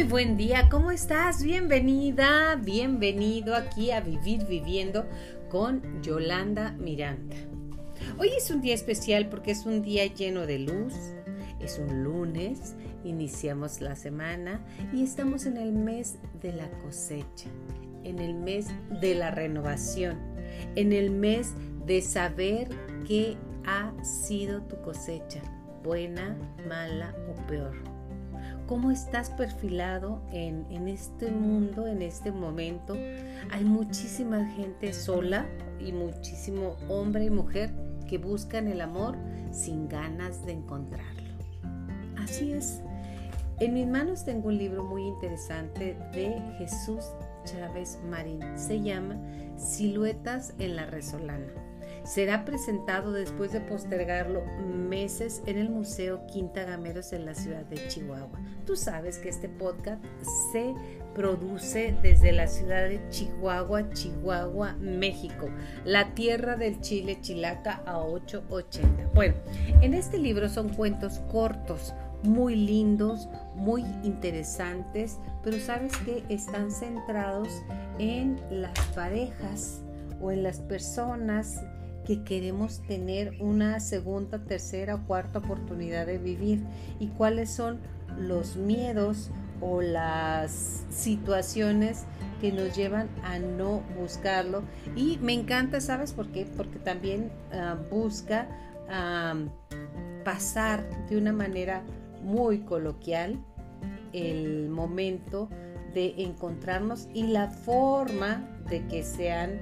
Muy buen día, ¿cómo estás? Bienvenida, bienvenido aquí a Vivir Viviendo con Yolanda Miranda. Hoy es un día especial porque es un día lleno de luz, es un lunes, iniciamos la semana y estamos en el mes de la cosecha, en el mes de la renovación, en el mes de saber qué ha sido tu cosecha, buena, mala o peor cómo estás perfilado en, este mundo, en este momento. Hay muchísima gente sola y muchísimo hombre y mujer que buscan el amor sin ganas de encontrarlo. Así es. En mis manos tengo un libro muy interesante de Jesús Chávez Marín. Se llama Siluetas en la Resolana será presentado después de postergarlo meses en el Museo Quinta Gameros en la ciudad de Chihuahua. Tú sabes que este podcast se produce desde la ciudad de Chihuahua, Chihuahua, México, la tierra del chile chilaca a 880. Bueno, en este libro son cuentos cortos, muy lindos, muy interesantes, pero sabes que están centrados en las parejas o en las personas que queremos tener una segunda, tercera o cuarta oportunidad de vivir y cuáles son los miedos o las situaciones que nos llevan a no buscarlo. Y me encanta, ¿sabes por qué? Porque también ah, busca pasar de una manera muy coloquial el momento de encontrarnos y la forma de que sean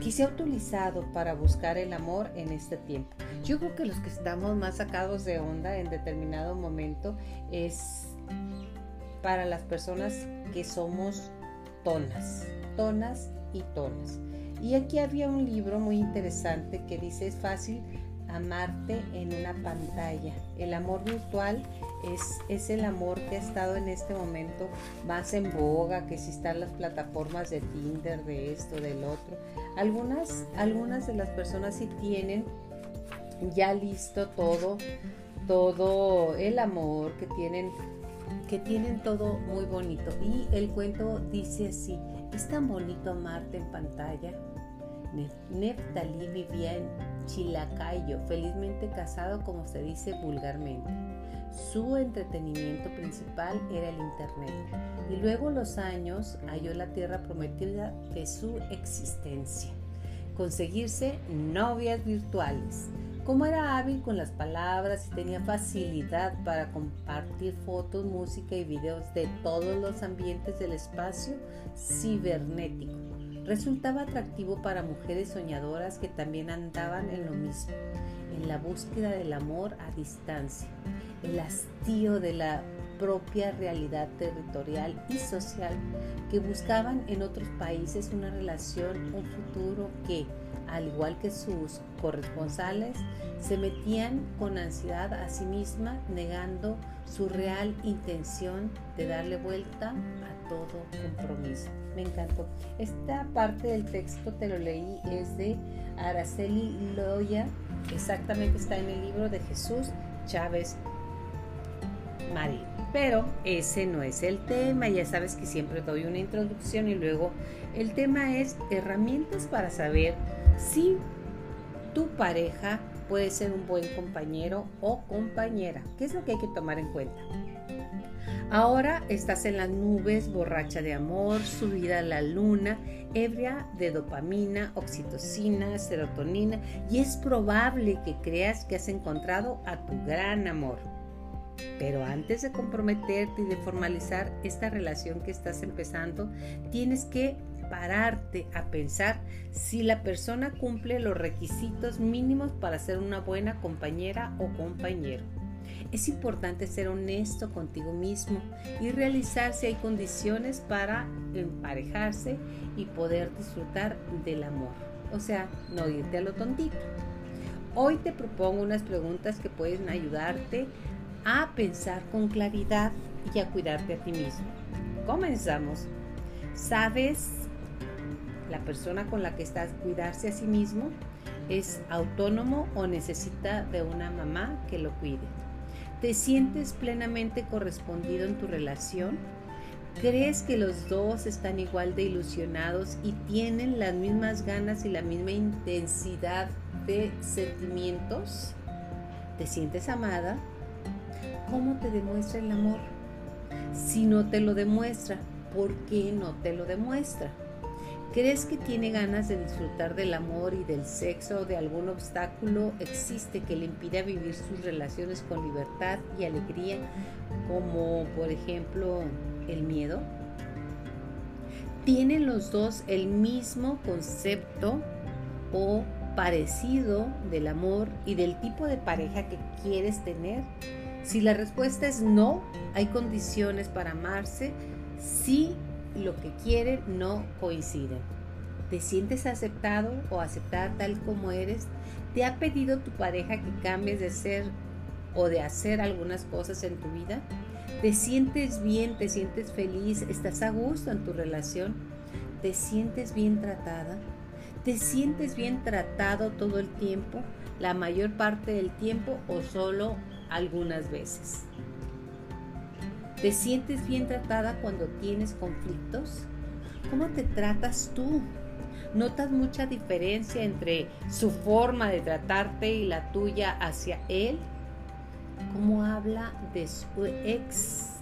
que se ha utilizado para buscar el amor en este tiempo. Yo creo que los que estamos más sacados de onda en determinado momento es para las personas que somos tonas, tonas y tonas. Y aquí había un libro muy interesante que dice es fácil amarte en una pantalla. El amor virtual es, es, el amor que ha estado en este momento más en boga, que si están las plataformas de Tinder, de esto, del otro. Algunas, algunas de las personas sí tienen ya listo todo, todo el amor, que tienen, que tienen todo muy bonito. Y el cuento dice así, es tan bonito amarte en pantalla Neftali vivía en Chilacayo, felizmente casado como se dice vulgarmente. Su entretenimiento principal era el Internet y luego los años halló la tierra prometida de su existencia. Conseguirse novias virtuales. Como era hábil con las palabras y tenía facilidad para compartir fotos, música y videos de todos los ambientes del espacio cibernético resultaba atractivo para mujeres soñadoras que también andaban en lo mismo, en la búsqueda del amor a distancia, el hastío de la propia realidad territorial y social, que buscaban en otros países una relación, un futuro que, al igual que sus corresponsales, se metían con ansiedad a sí misma, negando su real intención de darle vuelta a todo compromiso. Me encantó. Esta parte del texto te lo leí, es de Araceli Loya, exactamente está en el libro de Jesús Chávez Marín. Pero ese no es el tema, ya sabes que siempre doy una introducción y luego el tema es herramientas para saber si tu pareja puede ser un buen compañero o compañera. ¿Qué es lo que hay que tomar en cuenta? Ahora estás en las nubes, borracha de amor, subida a la luna, ebria de dopamina, oxitocina, serotonina y es probable que creas que has encontrado a tu gran amor. Pero antes de comprometerte y de formalizar esta relación que estás empezando, tienes que pararte a pensar si la persona cumple los requisitos mínimos para ser una buena compañera o compañero. Es importante ser honesto contigo mismo y realizar si hay condiciones para emparejarse y poder disfrutar del amor. O sea, no irte a lo tontito. Hoy te propongo unas preguntas que pueden ayudarte a pensar con claridad y a cuidarte a ti mismo. Comenzamos. ¿Sabes la persona con la que estás cuidarse a sí mismo? ¿Es autónomo o necesita de una mamá que lo cuide? ¿Te sientes plenamente correspondido en tu relación? ¿Crees que los dos están igual de ilusionados y tienen las mismas ganas y la misma intensidad de sentimientos? ¿Te sientes amada? ¿Cómo te demuestra el amor? Si no te lo demuestra, ¿por qué no te lo demuestra? ¿Crees que tiene ganas de disfrutar del amor y del sexo o de algún obstáculo existe que le impida vivir sus relaciones con libertad y alegría, como por ejemplo el miedo? ¿Tienen los dos el mismo concepto o parecido del amor y del tipo de pareja que quieres tener? Si la respuesta es no, hay condiciones para amarse si lo que quieren no coinciden. ¿Te sientes aceptado o aceptada tal como eres? ¿Te ha pedido tu pareja que cambies de ser o de hacer algunas cosas en tu vida? ¿Te sientes bien? ¿Te sientes feliz? ¿Estás a gusto en tu relación? ¿Te sientes bien tratada? ¿Te sientes bien tratado todo el tiempo? ¿La mayor parte del tiempo o solo algunas veces? ¿Te sientes bien tratada cuando tienes conflictos? ¿Cómo te tratas tú? ¿Notas mucha diferencia entre su forma de tratarte y la tuya hacia él? cómo habla de su ex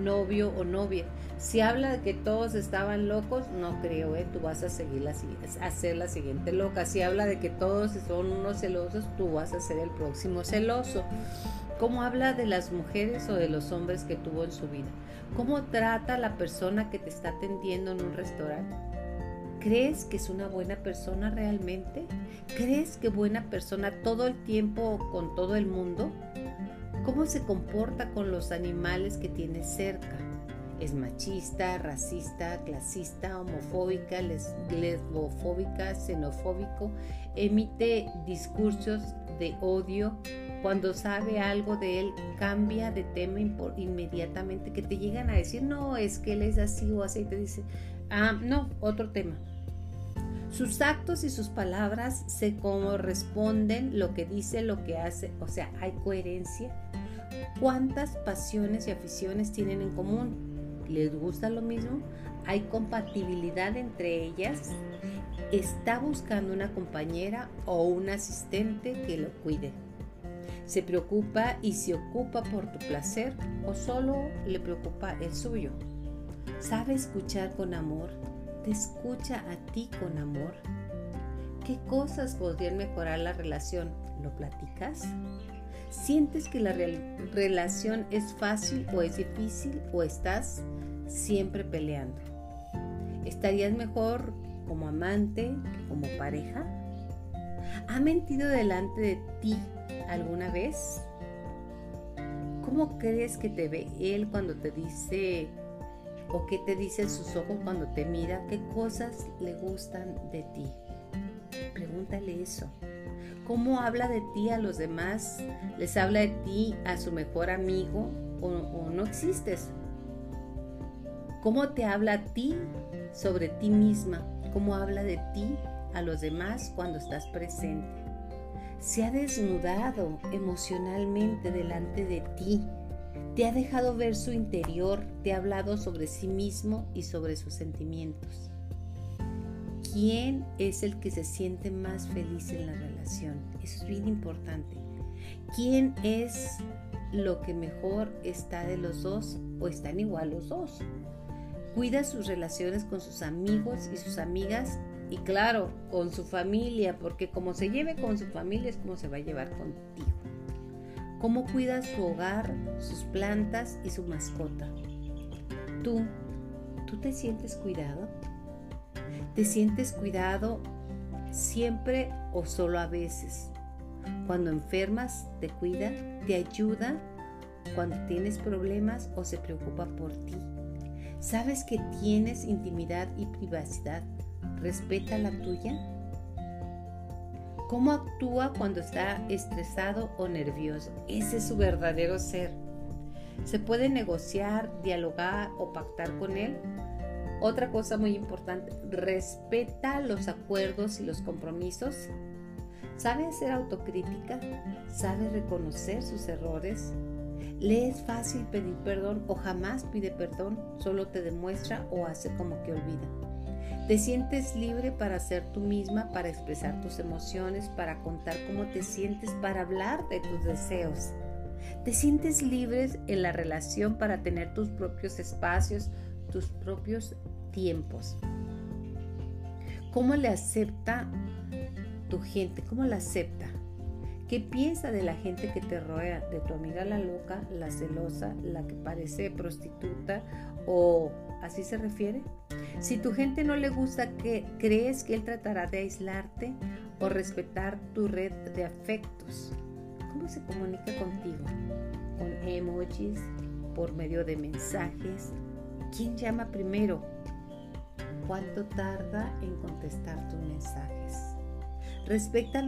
novio o novia. Si habla de que todos estaban locos, no creo, ¿eh? tú vas a seguir la, a ser la siguiente loca. Si habla de que todos son unos celosos, tú vas a ser el próximo celoso. ¿Cómo habla de las mujeres o de los hombres que tuvo en su vida? ¿Cómo trata a la persona que te está atendiendo en un restaurante? ¿Crees que es una buena persona realmente? ¿Crees que buena persona todo el tiempo con todo el mundo? ¿Cómo se comporta con los animales que tiene cerca? ¿Es machista, racista, clasista, homofóbica, lesbofóbica, xenofóbico? ¿Emite discursos de odio? Cuando sabe algo de él, cambia de tema inmediatamente, que te llegan a decir, no, es que él es así o así, y te dice, ah, no, otro tema sus actos y sus palabras se corresponden, lo que dice, lo que hace, o sea, hay coherencia. ¿Cuántas pasiones y aficiones tienen en común? ¿Les gusta lo mismo? ¿Hay compatibilidad entre ellas? ¿Está buscando una compañera o un asistente que lo cuide? ¿Se preocupa y se ocupa por tu placer o solo le preocupa el suyo? ¿Sabe escuchar con amor? ¿Te escucha a ti con amor? ¿Qué cosas podrían mejorar la relación? ¿Lo platicas? ¿Sientes que la relación es fácil o es difícil o estás siempre peleando? ¿Estarías mejor como amante como pareja? ¿Ha mentido delante de ti alguna vez? ¿Cómo crees que te ve él cuando te dice ¿O qué te dicen sus ojos cuando te mira? ¿Qué cosas le gustan de ti? Pregúntale eso. ¿Cómo habla de ti a los demás? ¿Les habla de ti a su mejor amigo o, o no existes? ¿Cómo te habla a ti sobre ti misma? ¿Cómo habla de ti a los demás cuando estás presente? ¿Se ha desnudado emocionalmente delante de ti? Te ha dejado ver su interior, te ha hablado sobre sí mismo y sobre sus sentimientos. ¿Quién es el que se siente más feliz en la relación? Eso es bien importante. ¿Quién es lo que mejor está de los dos o están igual los dos? Cuida sus relaciones con sus amigos y sus amigas y claro, con su familia, porque como se lleve con su familia es como se va a llevar contigo cómo cuida su hogar, sus plantas y su mascota. Tú, ¿tú te sientes cuidado? ¿Te sientes cuidado siempre o solo a veces? Cuando enfermas, te cuida, te ayuda cuando tienes problemas o se preocupa por ti. ¿Sabes que tienes intimidad y privacidad? ¿Respeta la tuya? cómo actúa cuando está estresado o nervioso. Ese es su verdadero ser. Se puede negociar, dialogar o pactar con él. Otra cosa muy importante, respeta los acuerdos y los compromisos. ¿Sabe hacer autocrítica? ¿Sabe reconocer sus errores? ¿Le es fácil pedir perdón o jamás pide perdón? Solo te demuestra o hace como que olvida. Te sientes libre para ser tú misma, para expresar tus emociones, para contar cómo te sientes, para hablar de tus deseos. Te sientes libre en la relación para tener tus propios espacios, tus propios tiempos. ¿Cómo le acepta tu gente? ¿Cómo la acepta? ¿Qué piensa de la gente que te rodea? De tu amiga la loca, la celosa, la que parece prostituta o así se refiere? Si tu gente no le gusta, ¿qué crees que él tratará de aislarte o respetar tu red de afectos? ¿Cómo se comunica contigo? ¿Con emojis? ¿Por medio de mensajes? ¿Quién llama primero? ¿Cuánto tarda en contestar tus mensajes? Respeta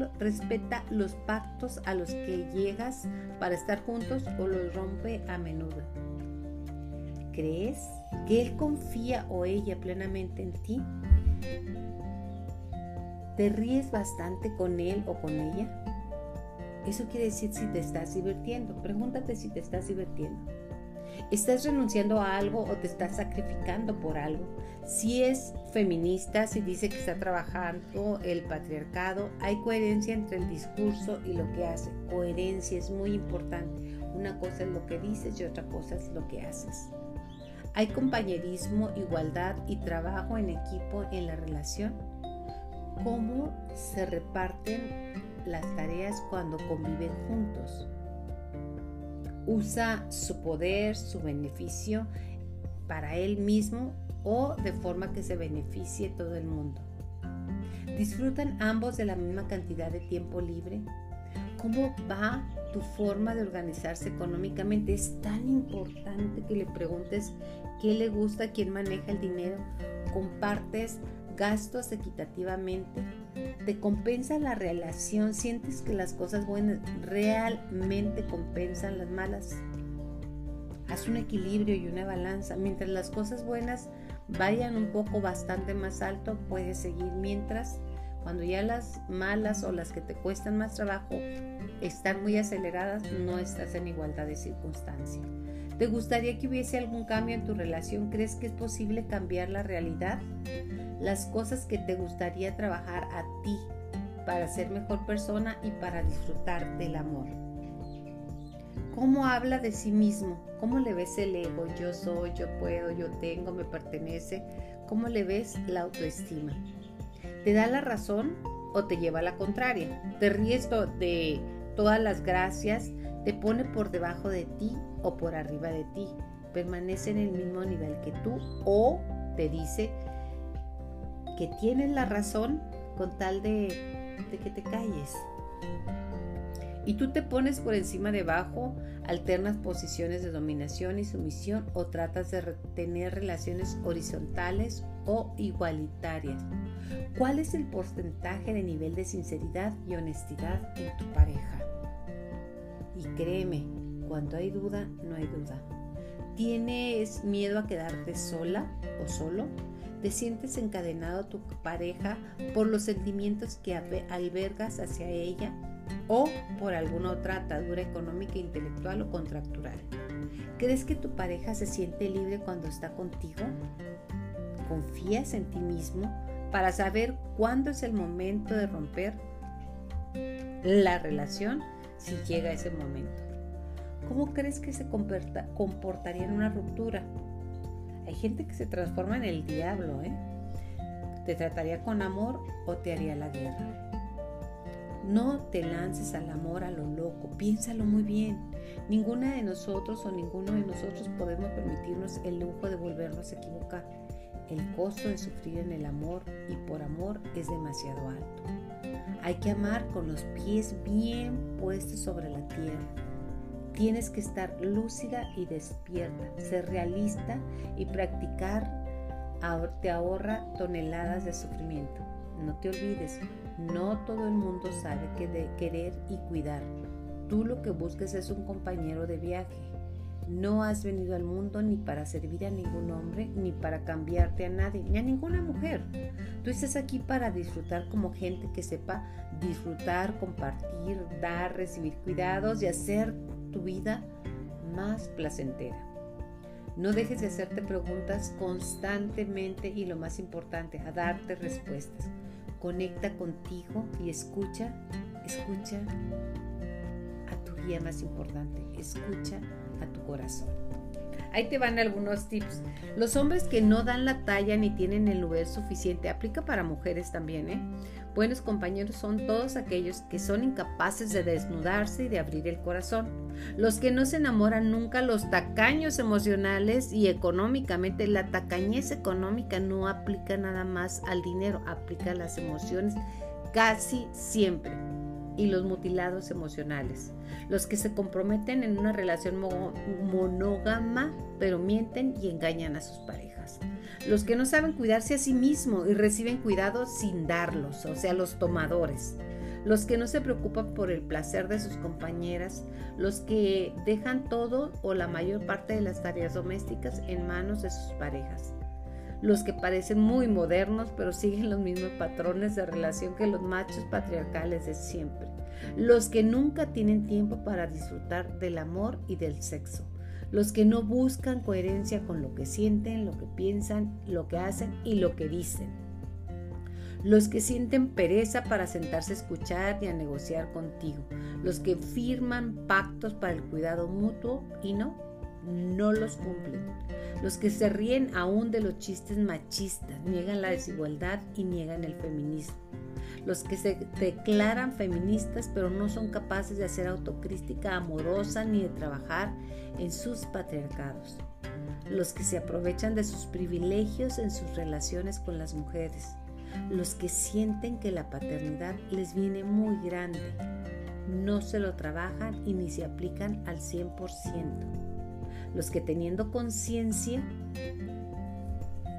los pactos a los que llegas para estar juntos o los rompe a menudo. ¿Crees que él confía o ella plenamente en ti? ¿Te ríes bastante con él o con ella? Eso quiere decir si te estás divirtiendo. Pregúntate si te estás divirtiendo. ¿Estás renunciando a algo o te estás sacrificando por algo? Si es feminista, si dice que está trabajando el patriarcado, hay coherencia entre el discurso y lo que hace. Coherencia es muy importante. Una cosa es lo que dices y otra cosa es lo que haces. Hay compañerismo, igualdad y trabajo en equipo en la relación. ¿Cómo se reparten las tareas cuando conviven juntos? usa su poder, su beneficio para él mismo o de forma que se beneficie todo el mundo. ¿Disfrutan ambos de la misma cantidad de tiempo libre? ¿Cómo va tu forma de organizarse económicamente? Es tan importante que le preguntes qué le gusta, quién maneja el dinero. ¿Compartes gastos equitativamente? ¿Te compensa la relación? ¿Sientes que las cosas buenas realmente compensan las malas? Haz un equilibrio y una balanza. Mientras las cosas buenas vayan un poco bastante más alto, puedes seguir. Mientras, cuando ya las malas o las que te cuestan más trabajo están muy aceleradas, no estás en igualdad de circunstancia. ¿Te gustaría que hubiese algún cambio en tu relación? ¿Crees que es posible cambiar la realidad? las cosas que te gustaría trabajar a ti para ser mejor persona y para disfrutar del amor. ¿Cómo habla de sí mismo? ¿Cómo le ves el ego? Yo soy, yo puedo, yo tengo, me pertenece. ¿Cómo le ves la autoestima? ¿Te da la razón o te lleva a la contraria? ¿Te ríes de todas las gracias? ¿Te pone por debajo de ti o por arriba de ti? ¿Permanece en el mismo nivel que tú o te dice que tienes la razón con tal de, que te calles. Y tú te pones por encima debajo, alternas posiciones de dominación y sumisión o tratas de tener relaciones horizontales o igualitarias. ¿Cuál es el porcentaje de nivel de sinceridad y honestidad en tu pareja? Y créeme, cuando hay duda, no hay duda. ¿Tienes miedo a quedarte sola o solo? te sientes encadenado a tu pareja por los sentimientos que albergas hacia ella o por alguna otra atadura económica, intelectual o contractual. ¿Crees que tu pareja se siente libre cuando está contigo? ¿Confías en ti mismo para saber cuándo es el momento de romper la relación si llega ese momento? ¿Cómo crees que se comportaría en una ruptura? Hay gente que se transforma en el diablo, ¿eh? ¿Te trataría con amor o te haría la guerra? No te lances al amor a lo loco, piénsalo muy bien. Ninguna de nosotros o ninguno de nosotros podemos permitirnos el lujo de volvernos a equivocar. El costo de sufrir en el amor y por amor es demasiado alto. Hay que amar con los pies bien puestos sobre la tierra Tienes que estar lúcida y despierta, ser realista y practicar te ahorra toneladas de sufrimiento. No te olvides, no todo el mundo sabe qué de querer y cuidar. Tú lo que busques es un compañero de viaje. No has venido al mundo ni para servir a ningún hombre, ni para cambiarte a nadie, ni a ninguna mujer. Tú estás aquí para disfrutar como gente que sepa disfrutar, compartir, dar, recibir cuidados y hacer tu vida más placentera. No dejes de hacerte preguntas constantemente y lo más importante, a darte respuestas. Conecta contigo y escucha, escucha a tu guía más importante, escucha a tu corazón. Ahí te van algunos tips. Los hombres que no dan la talla ni tienen el lugar suficiente, aplica para mujeres también, ¿eh? Buenos compañeros son todos aquellos que son incapaces de desnudarse y de abrir el corazón. Los que no se enamoran nunca, los tacaños emocionales y económicamente. La tacañez económica no aplica nada más al dinero, aplica a las emociones casi siempre. Y los mutilados emocionales. Los que se comprometen en una relación monógama, pero mienten y engañan a sus parejas. Los que no saben cuidarse a sí mismos y reciben cuidado sin darlos, o sea, los tomadores, los que no se preocupan por el placer de sus compañeras, los que dejan todo o la mayor parte de las tareas domésticas en manos de sus parejas, los que parecen muy modernos pero siguen los mismos patrones de relación que los machos patriarcales de siempre, los que nunca tienen tiempo para disfrutar del amor y del sexo, los que no buscan coherencia con lo que sienten, lo que piensan, lo que hacen y lo que dicen. Los que sienten pereza para sentarse a escuchar y a negociar contigo. Los que firman pactos para el cuidado mutuo y no, no los cumplen. Los que se ríen aún de los chistes machistas, niegan la desigualdad y niegan el feminismo. Los que se declaran feministas pero no son capaces de hacer autocrítica amorosa ni de trabajar en sus patriarcados, los que se aprovechan de sus privilegios en sus relaciones con las mujeres, los que sienten que la paternidad les viene muy grande, no se lo trabajan y ni se aplican al 100%, los que teniendo conciencia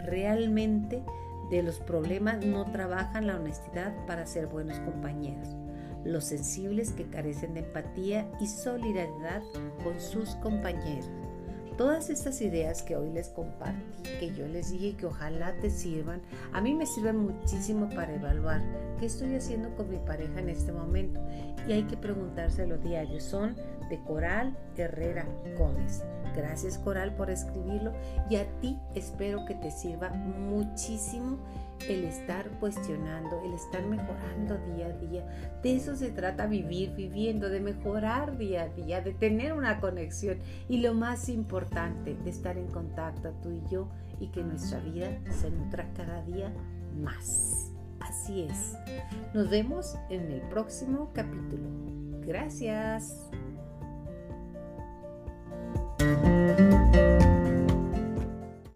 realmente de los problemas no trabajan la honestidad para ser buenos compañeros, los sensibles que carecen de empatía y solidaridad con sus compañeros. Todas estas ideas que hoy les compartí, que yo les dije que ojalá te sirvan, a mí me sirven muchísimo para evaluar qué estoy haciendo con mi pareja en este momento. Y hay que preguntárselo diario. Son Coral Herrera Gómez. Gracias Coral por escribirlo y a ti espero que te sirva muchísimo el estar cuestionando, el estar mejorando día a día. De eso se trata vivir, viviendo, de mejorar día a día, de tener una conexión y lo más importante, de estar en contacto tú y yo y que nuestra vida se nutra cada día más. Así es. Nos vemos en el próximo capítulo. Gracias.